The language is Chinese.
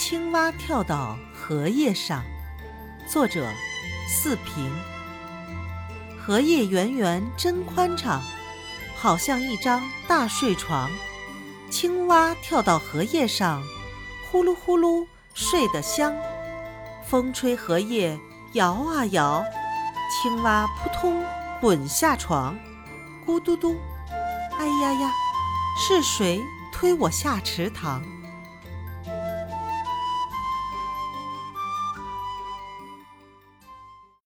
青蛙跳到荷叶上。作者四平。荷叶圆圆真宽敞好像一张大睡床。青蛙跳到荷叶上呼噜呼噜睡得香。风吹荷叶摇啊摇青蛙扑通滚下床。咕嘟嘟哎呀呀是谁推我下池塘？